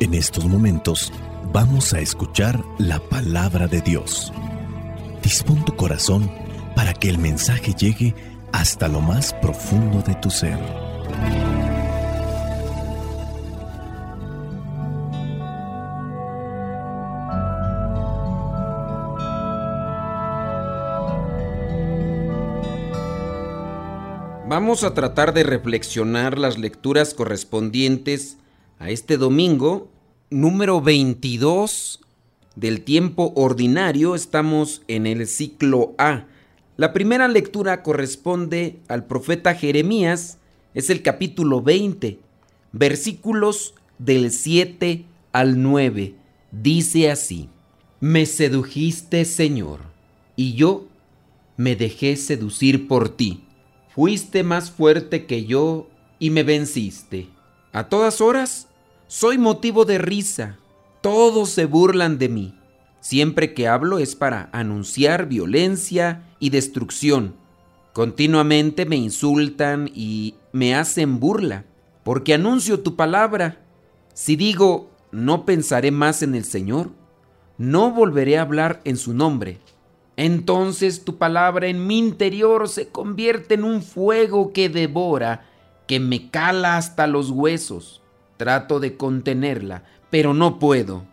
En estos momentos vamos a escuchar la palabra de Dios. Dispón tu corazón para que el mensaje llegue hasta lo más profundo de tu ser. Vamos a tratar de reflexionar las lecturas correspondientes a este domingo, número 22 del tiempo ordinario. Estamos en el ciclo A. La primera lectura corresponde al profeta Jeremías, es el capítulo 20, versículos del 7 al 9. Dice así, Me sedujiste, Señor, y yo me dejé seducir por ti Fuiste más fuerte que yo y me venciste. A todas horas soy motivo de risa. Todos se burlan de mí. Siempre que hablo es para anunciar violencia y destrucción. Continuamente me insultan y me hacen burla, porque anuncio tu palabra. Si digo, no pensaré más en el Señor, no volveré a hablar en su nombre. Entonces tu palabra en mi interior se convierte en un fuego que devora, que me cala hasta los huesos. Trato de contenerla, pero no puedo.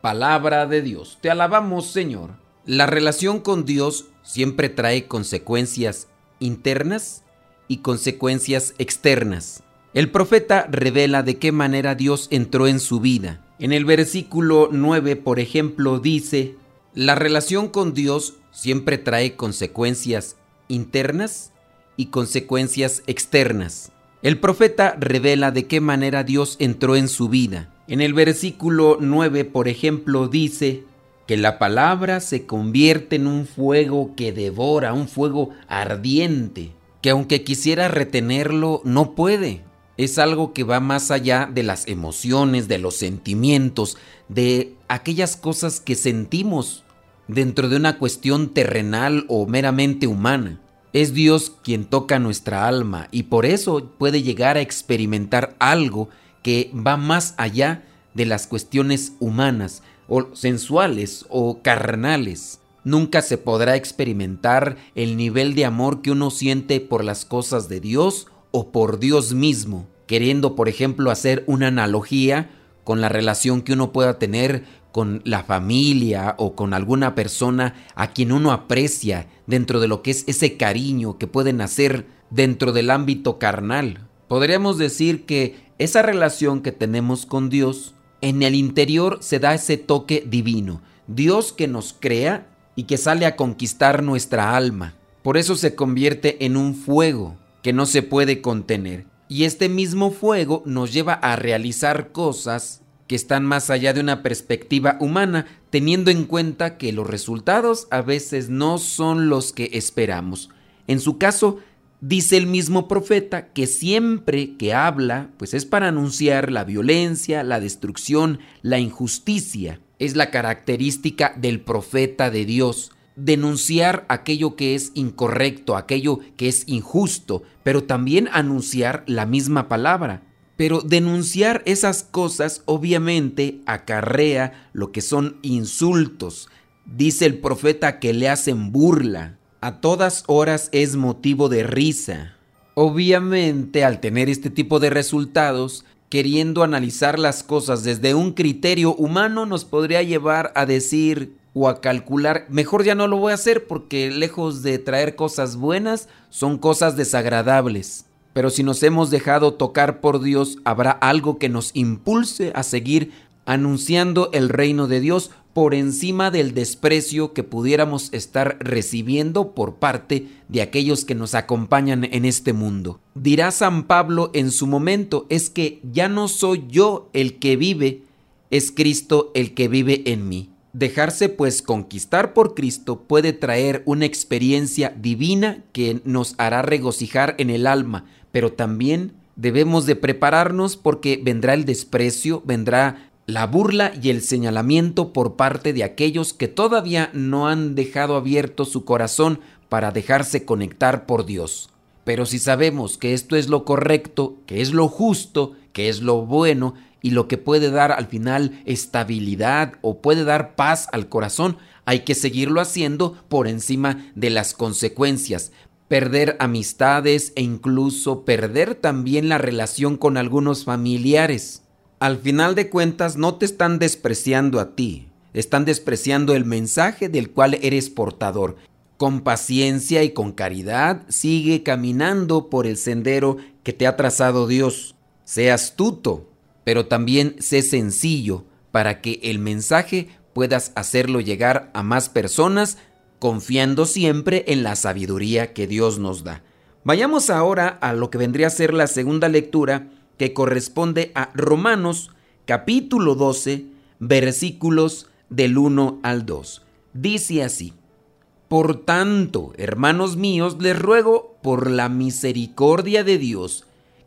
Palabra de Dios, te alabamos Señor. La relación con Dios siempre trae consecuencias internas y consecuencias externas. El profeta revela de qué manera Dios entró en su vida. En el versículo 9, por ejemplo, dice, la relación con Dios siempre trae consecuencias internas y consecuencias externas. El profeta revela de qué manera Dios entró en su vida. En el versículo 9, por ejemplo, dice que la palabra se convierte en un fuego que devora, un fuego ardiente, que aunque quisiera retenerlo, no puede. Es algo que va más allá de las emociones, de los sentimientos, de aquellas cosas que sentimos dentro de una cuestión terrenal o meramente humana. Es Dios quien toca nuestra alma y por eso puede llegar a experimentar algo que va más allá de las cuestiones humanas o sensuales o carnales. Nunca se podrá experimentar el nivel de amor que uno siente por las cosas de Dios o por Dios mismo, queriendo por ejemplo hacer una analogía con la relación que uno pueda tener con la familia o con alguna persona a quien uno aprecia dentro de lo que es ese cariño que puede nacer dentro del ámbito carnal. Podríamos decir que esa relación que tenemos con Dios, en el interior se da ese toque divino. Dios que nos crea y que sale a conquistar nuestra alma. Por eso se convierte en un fuego que no se puede contener. Y este mismo fuego nos lleva a realizar cosas que están más allá de una perspectiva humana, teniendo en cuenta que los resultados a veces no son los que esperamos. En su caso, dice el mismo profeta que siempre que habla, pues es para anunciar la violencia, la destrucción, la injusticia. Es la característica del profeta de Dios, denunciar aquello que es incorrecto, aquello que es injusto, pero también anunciar la misma palabra. Pero denunciar esas cosas obviamente acarrea lo que son insultos. Dice el profeta que le hacen burla. A todas horas es motivo de risa. Obviamente al tener este tipo de resultados, queriendo analizar las cosas desde un criterio humano nos podría llevar a decir o a calcular, mejor ya no lo voy a hacer porque lejos de traer cosas buenas, son cosas desagradables. Pero si nos hemos dejado tocar por Dios, habrá algo que nos impulse a seguir anunciando el reino de Dios por encima del desprecio que pudiéramos estar recibiendo por parte de aquellos que nos acompañan en este mundo. Dirá San Pablo en su momento, es que ya no soy yo el que vive, es Cristo el que vive en mí. Dejarse pues conquistar por Cristo puede traer una experiencia divina que nos hará regocijar en el alma, pero también debemos de prepararnos porque vendrá el desprecio, vendrá la burla y el señalamiento por parte de aquellos que todavía no han dejado abierto su corazón para dejarse conectar por Dios. Pero si sabemos que esto es lo correcto, que es lo justo, que es lo bueno y lo que puede dar al final estabilidad o puede dar paz al corazón, hay que seguirlo haciendo por encima de las consecuencias. Perder amistades e incluso perder también la relación con algunos familiares. Al final de cuentas no te están despreciando a ti, están despreciando el mensaje del cual eres portador. Con paciencia y con caridad sigue caminando por el sendero que te ha trazado Dios. Sé astuto, pero también sé sencillo para que el mensaje puedas hacerlo llegar a más personas confiando siempre en la sabiduría que Dios nos da. Vayamos ahora a lo que vendría a ser la segunda lectura que corresponde a Romanos capítulo 12 versículos del 1 al 2. Dice así, Por tanto, hermanos míos, les ruego por la misericordia de Dios,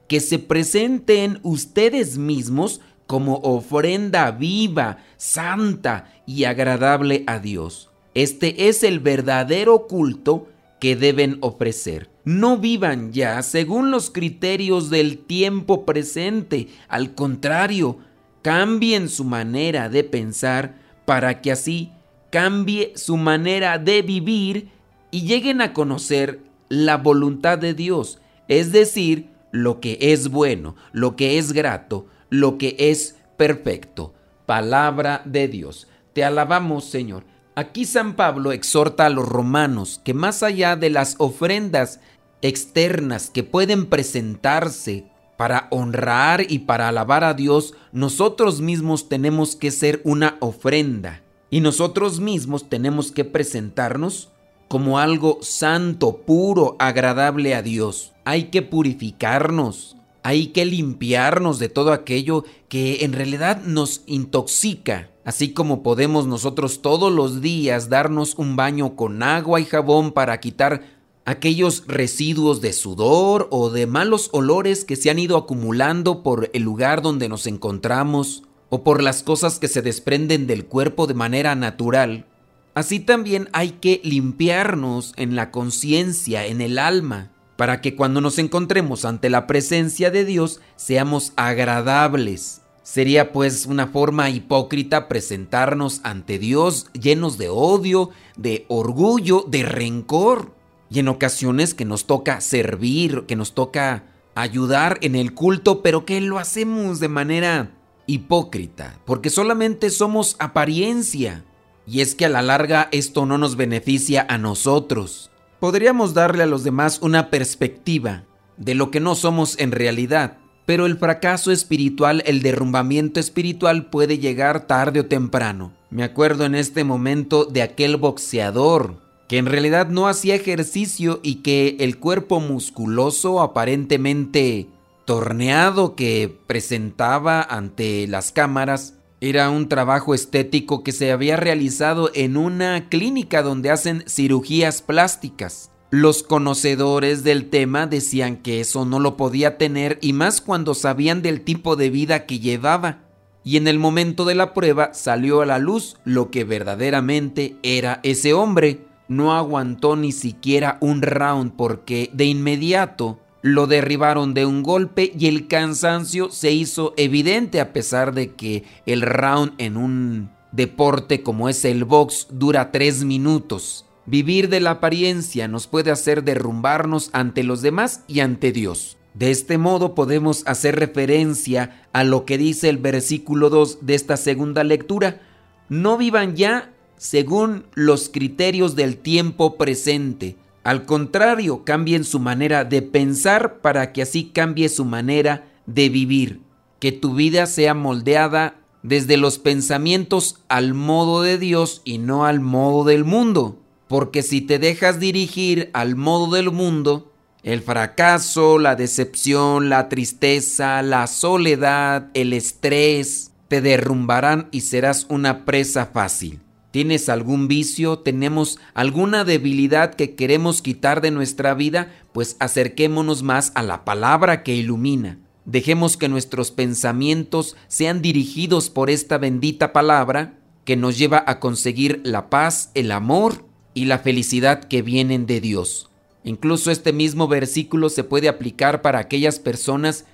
que se presenten ustedes mismos como ofrenda viva, santa y agradable a Dios. Este es el verdadero culto que deben ofrecer. No vivan ya según los criterios del tiempo presente, al contrario, cambien su manera de pensar para que así cambie su manera de vivir y lleguen a conocer la voluntad de Dios, es decir, lo que es bueno, lo que es grato, lo que es perfecto. Palabra de Dios. Te alabamos, Señor. Aquí San Pablo exhorta a los romanos que más allá de las ofrendas externas que pueden presentarse para honrar y para alabar a Dios, nosotros mismos tenemos que ser una ofrenda y nosotros mismos tenemos que presentarnos como algo santo, puro, agradable a Dios. Hay que purificarnos, hay que limpiarnos de todo aquello que en realidad nos intoxica. Así como podemos nosotros todos los días darnos un baño con agua y jabón para quitar aquellos residuos de sudor o de malos olores que se han ido acumulando por el lugar donde nos encontramos o por las cosas que se desprenden del cuerpo de manera natural. Así también hay que limpiarnos en la conciencia, en el alma, para que cuando nos encontremos ante la presencia de Dios seamos agradables. Sería pues una forma hipócrita presentarnos ante Dios llenos de odio, de orgullo, de rencor. Y en ocasiones que nos toca servir, que nos toca ayudar en el culto, pero que lo hacemos de manera hipócrita, porque solamente somos apariencia. Y es que a la larga esto no nos beneficia a nosotros podríamos darle a los demás una perspectiva de lo que no somos en realidad, pero el fracaso espiritual, el derrumbamiento espiritual puede llegar tarde o temprano. Me acuerdo en este momento de aquel boxeador que en realidad no hacía ejercicio y que el cuerpo musculoso aparentemente torneado que presentaba ante las cámaras era un trabajo estético que se había realizado en una clínica donde hacen cirugías plásticas. Los conocedores del tema decían que eso no lo podía tener y más cuando sabían del tipo de vida que llevaba. Y en el momento de la prueba salió a la luz lo que verdaderamente era ese hombre. No aguantó ni siquiera un round porque de inmediato lo derribaron de un golpe y el cansancio se hizo evidente a pesar de que el round en un deporte como es el box dura tres minutos. Vivir de la apariencia nos puede hacer derrumbarnos ante los demás y ante Dios. De este modo podemos hacer referencia a lo que dice el versículo 2 de esta segunda lectura. No vivan ya según los criterios del tiempo presente, al contrario, cambien su manera de pensar para que así cambie su manera de vivir. Que tu vida sea moldeada desde los pensamientos al modo de Dios y no al modo del mundo. Porque si te dejas dirigir al modo del mundo, el fracaso, la decepción, la tristeza, la soledad, el estrés, te derrumbarán y serás una presa fácil. ¿Tienes algún vicio? ¿Tenemos alguna debilidad que queremos quitar de nuestra vida? Pues acerquémonos más a la palabra que ilumina. Dejemos que nuestros pensamientos sean dirigidos por esta bendita palabra que nos lleva a conseguir la paz, el amor y la felicidad que vienen de Dios. Incluso este mismo versículo se puede aplicar para aquellas personas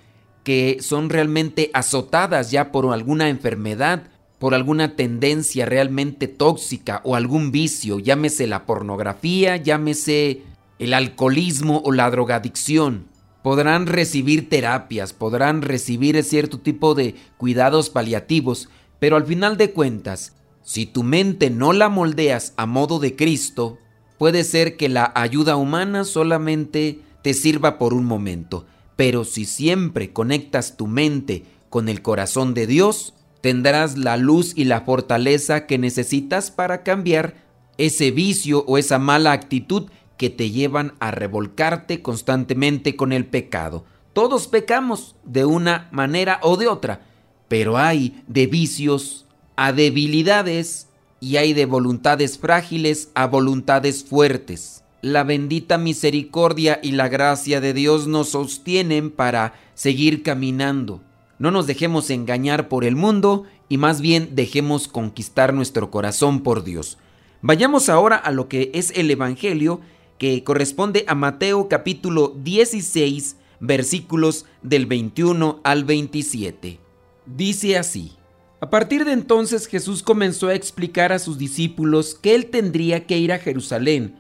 que son realmente azotadas ya por alguna enfermedad, por alguna tendencia realmente tóxica o algún vicio, llámese la pornografía, llámese el alcoholismo o la drogadicción. Podrán recibir terapias, podrán recibir cierto tipo de cuidados paliativos, pero al final de cuentas, si tu mente no la moldeas a modo de Cristo, puede ser que la ayuda humana solamente te sirva por un momento, pero si siempre conectas tu mente con el corazón de Dios, tendrás la luz y la fortaleza que necesitas para cambiar ese vicio o esa mala actitud que te llevan a revolcarte constantemente con el pecado. Todos pecamos de una manera o de otra, pero hay de vicios a debilidades y hay de voluntades frágiles a voluntades fuertes la bendita misericordia y la gracia de Dios nos sostienen para seguir caminando. No nos dejemos engañar por el mundo y más bien dejemos conquistar nuestro corazón por Dios. Vayamos ahora a lo que es el Evangelio que corresponde a Mateo capítulo 16 versículos del 21 al 27. Dice así. A partir de entonces Jesús comenzó a explicar a sus discípulos que él tendría que ir a Jerusalén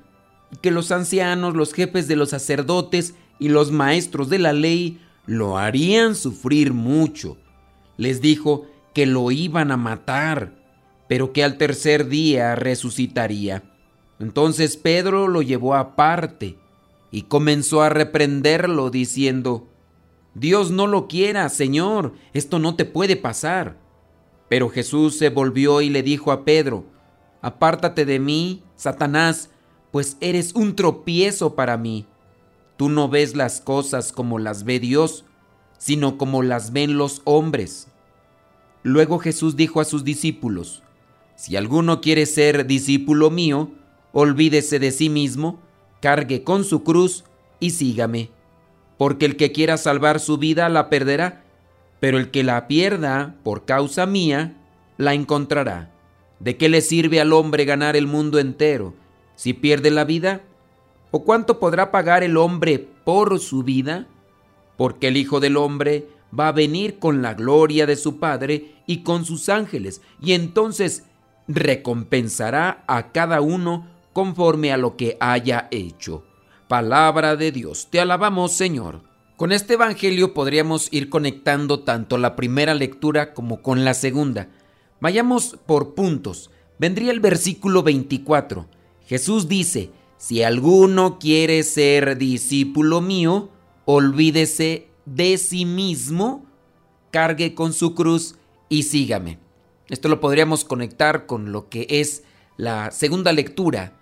que los ancianos, los jefes de los sacerdotes y los maestros de la ley lo harían sufrir mucho. Les dijo que lo iban a matar, pero que al tercer día resucitaría. Entonces Pedro lo llevó aparte y comenzó a reprenderlo diciendo, Dios no lo quiera, Señor, esto no te puede pasar. Pero Jesús se volvió y le dijo a Pedro, Apártate de mí, Satanás, pues eres un tropiezo para mí. Tú no ves las cosas como las ve Dios, sino como las ven los hombres. Luego Jesús dijo a sus discípulos, Si alguno quiere ser discípulo mío, olvídese de sí mismo, cargue con su cruz y sígame. Porque el que quiera salvar su vida la perderá, pero el que la pierda por causa mía, la encontrará. ¿De qué le sirve al hombre ganar el mundo entero? si pierde la vida? ¿O cuánto podrá pagar el hombre por su vida? Porque el Hijo del Hombre va a venir con la gloria de su Padre y con sus ángeles, y entonces recompensará a cada uno conforme a lo que haya hecho. Palabra de Dios, te alabamos Señor. Con este Evangelio podríamos ir conectando tanto la primera lectura como con la segunda. Vayamos por puntos. Vendría el versículo 24 Jesús dice, si alguno quiere ser discípulo mío, olvídese de sí mismo, cargue con su cruz y sígame. Esto lo podríamos conectar con lo que es la segunda lectura,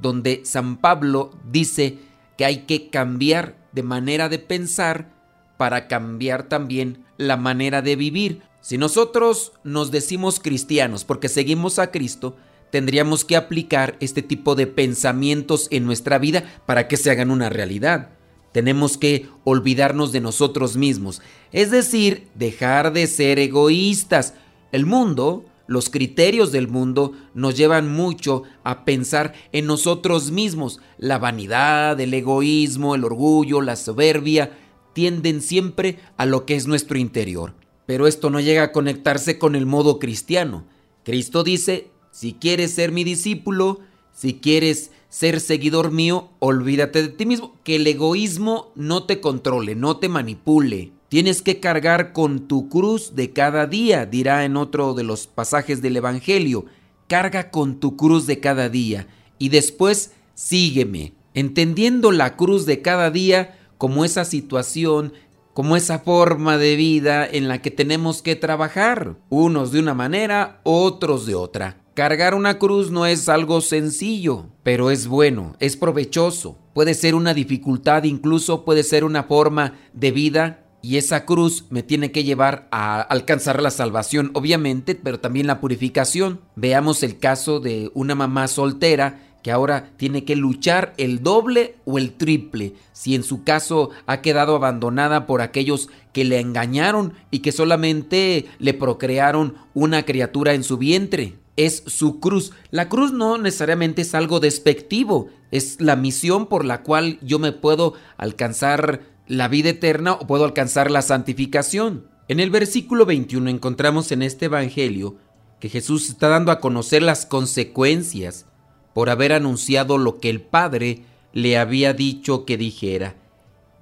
donde San Pablo dice que hay que cambiar de manera de pensar para cambiar también la manera de vivir. Si nosotros nos decimos cristianos porque seguimos a Cristo, tendríamos que aplicar este tipo de pensamientos en nuestra vida para que se hagan una realidad. Tenemos que olvidarnos de nosotros mismos, es decir, dejar de ser egoístas. El mundo, los criterios del mundo nos llevan mucho a pensar en nosotros mismos. La vanidad, el egoísmo, el orgullo, la soberbia tienden siempre a lo que es nuestro interior. Pero esto no llega a conectarse con el modo cristiano. Cristo dice, si quieres ser mi discípulo, si quieres ser seguidor mío, olvídate de ti mismo, que el egoísmo no te controle, no te manipule. Tienes que cargar con tu cruz de cada día, dirá en otro de los pasajes del Evangelio. Carga con tu cruz de cada día y después sígueme, entendiendo la cruz de cada día como esa situación, como esa forma de vida en la que tenemos que trabajar, unos de una manera, otros de otra. Cargar una cruz no es algo sencillo, pero es bueno, es provechoso. Puede ser una dificultad, incluso puede ser una forma de vida y esa cruz me tiene que llevar a alcanzar la salvación, obviamente, pero también la purificación. Veamos el caso de una mamá soltera que ahora tiene que luchar el doble o el triple, si en su caso ha quedado abandonada por aquellos que le engañaron y que solamente le procrearon una criatura en su vientre es su cruz. La cruz no necesariamente es algo despectivo, es la misión por la cual yo me puedo alcanzar la vida eterna o puedo alcanzar la santificación. En el versículo 21 encontramos en este Evangelio que Jesús está dando a conocer las consecuencias por haber anunciado lo que el Padre le había dicho que dijera.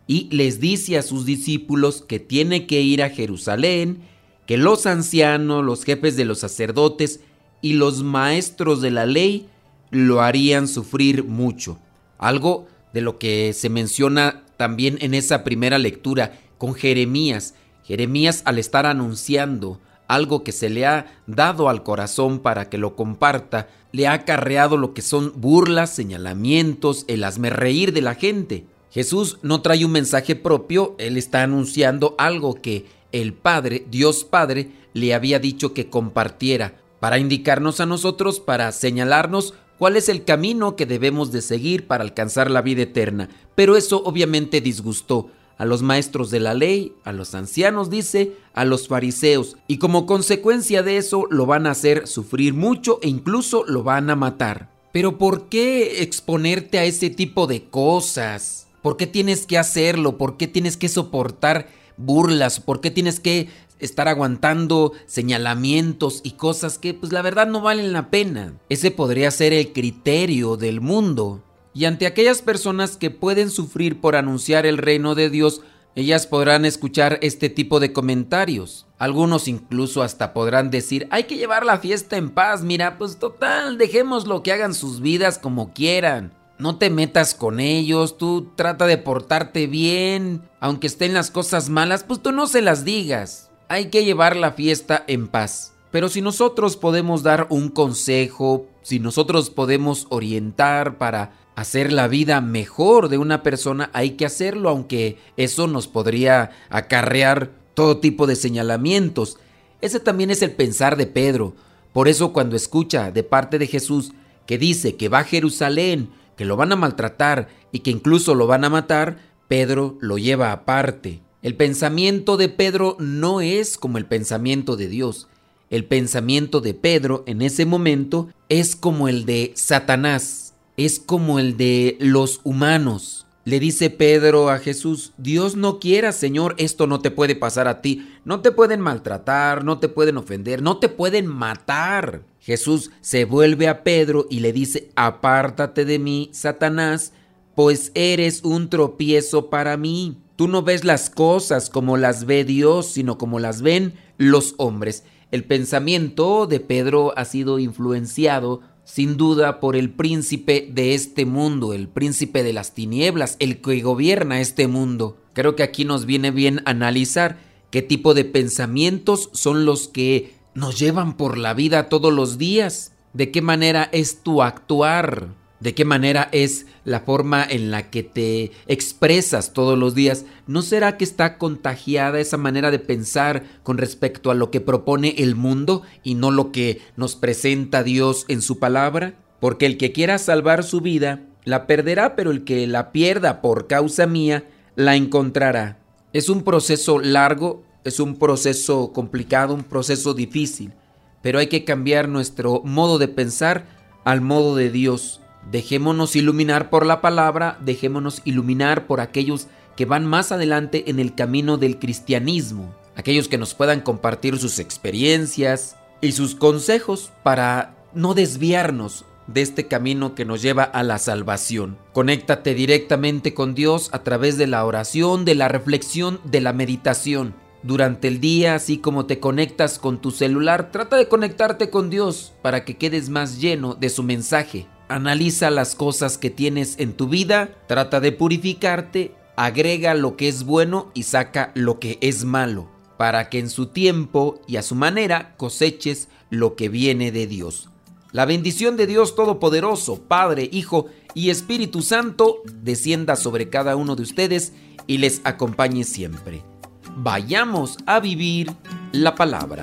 Y les dice a sus discípulos que tiene que ir a Jerusalén, que los ancianos, los jefes de los sacerdotes y los maestros de la ley lo harían sufrir mucho. Algo de lo que se menciona también en esa primera lectura con Jeremías, Jeremías al estar anunciando algo que se le ha dado al corazón para que lo comparta, le ha acarreado lo que son burlas, señalamientos, el hazme reír de la gente. Jesús no trae un mensaje propio, él está anunciando algo que el Padre, Dios Padre, le había dicho que compartiera, para indicarnos a nosotros, para señalarnos cuál es el camino que debemos de seguir para alcanzar la vida eterna. Pero eso obviamente disgustó a los maestros de la ley, a los ancianos, dice, a los fariseos, y como consecuencia de eso lo van a hacer sufrir mucho e incluso lo van a matar. Pero ¿por qué exponerte a ese tipo de cosas? ¿Por qué tienes que hacerlo? ¿Por qué tienes que soportar burlas? ¿Por qué tienes que estar aguantando señalamientos y cosas que pues la verdad no valen la pena? Ese podría ser el criterio del mundo. Y ante aquellas personas que pueden sufrir por anunciar el reino de Dios, ellas podrán escuchar este tipo de comentarios. Algunos incluso hasta podrán decir, hay que llevar la fiesta en paz, mira, pues total, dejémoslo que hagan sus vidas como quieran. No te metas con ellos, tú trata de portarte bien, aunque estén las cosas malas, pues tú no se las digas. Hay que llevar la fiesta en paz. Pero si nosotros podemos dar un consejo, si nosotros podemos orientar para hacer la vida mejor de una persona, hay que hacerlo, aunque eso nos podría acarrear todo tipo de señalamientos. Ese también es el pensar de Pedro. Por eso cuando escucha de parte de Jesús que dice que va a Jerusalén, que lo van a maltratar y que incluso lo van a matar, Pedro lo lleva aparte. El pensamiento de Pedro no es como el pensamiento de Dios. El pensamiento de Pedro en ese momento es como el de Satanás es como el de los humanos. Le dice Pedro a Jesús, Dios no quiera, Señor, esto no te puede pasar a ti. No te pueden maltratar, no te pueden ofender, no te pueden matar. Jesús se vuelve a Pedro y le dice, apártate de mí, Satanás, pues eres un tropiezo para mí. Tú no ves las cosas como las ve Dios, sino como las ven los hombres. El pensamiento de Pedro ha sido influenciado sin duda por el príncipe de este mundo, el príncipe de las tinieblas, el que gobierna este mundo. Creo que aquí nos viene bien analizar qué tipo de pensamientos son los que nos llevan por la vida todos los días, de qué manera es tu actuar, de qué manera es la forma en la que te expresas todos los días, ¿no será que está contagiada esa manera de pensar con respecto a lo que propone el mundo y no lo que nos presenta Dios en su palabra? Porque el que quiera salvar su vida, la perderá, pero el que la pierda por causa mía, la encontrará. Es un proceso largo, es un proceso complicado, un proceso difícil, pero hay que cambiar nuestro modo de pensar al modo de Dios Dejémonos iluminar por la palabra, dejémonos iluminar por aquellos que van más adelante en el camino del cristianismo, aquellos que nos puedan compartir sus experiencias y sus consejos para no desviarnos de este camino que nos lleva a la salvación. Conéctate directamente con Dios a través de la oración, de la reflexión, de la meditación. Durante el día, así como te conectas con tu celular, trata de conectarte con Dios para que quedes más lleno de su mensaje. Analiza las cosas que tienes en tu vida, trata de purificarte, agrega lo que es bueno y saca lo que es malo, para que en su tiempo y a su manera coseches lo que viene de Dios. La bendición de Dios Todopoderoso, Padre, Hijo y Espíritu Santo, descienda sobre cada uno de ustedes y les acompañe siempre. Vayamos a vivir la palabra.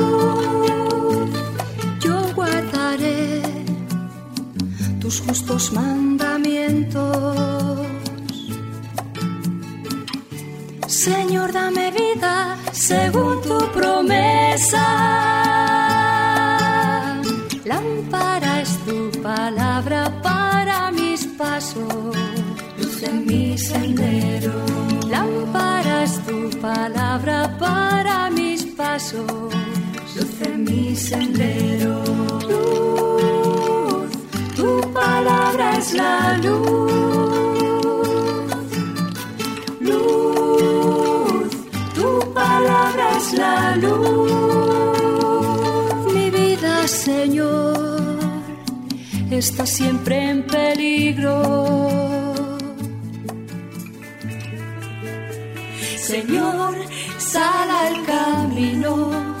Tus justos mandamientos. Señor, dame vida según tu promesa. Lámpara es tu palabra para mis pasos, luz en mi sendero. Lámpara es tu palabra para mis pasos, luz en mi sendero. Palabra es la luz. Luz, tu palabra es la luz. Mi vida, Señor, está siempre en peligro. Señor, sal al camino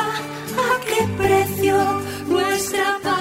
a qué precio, nuestra paga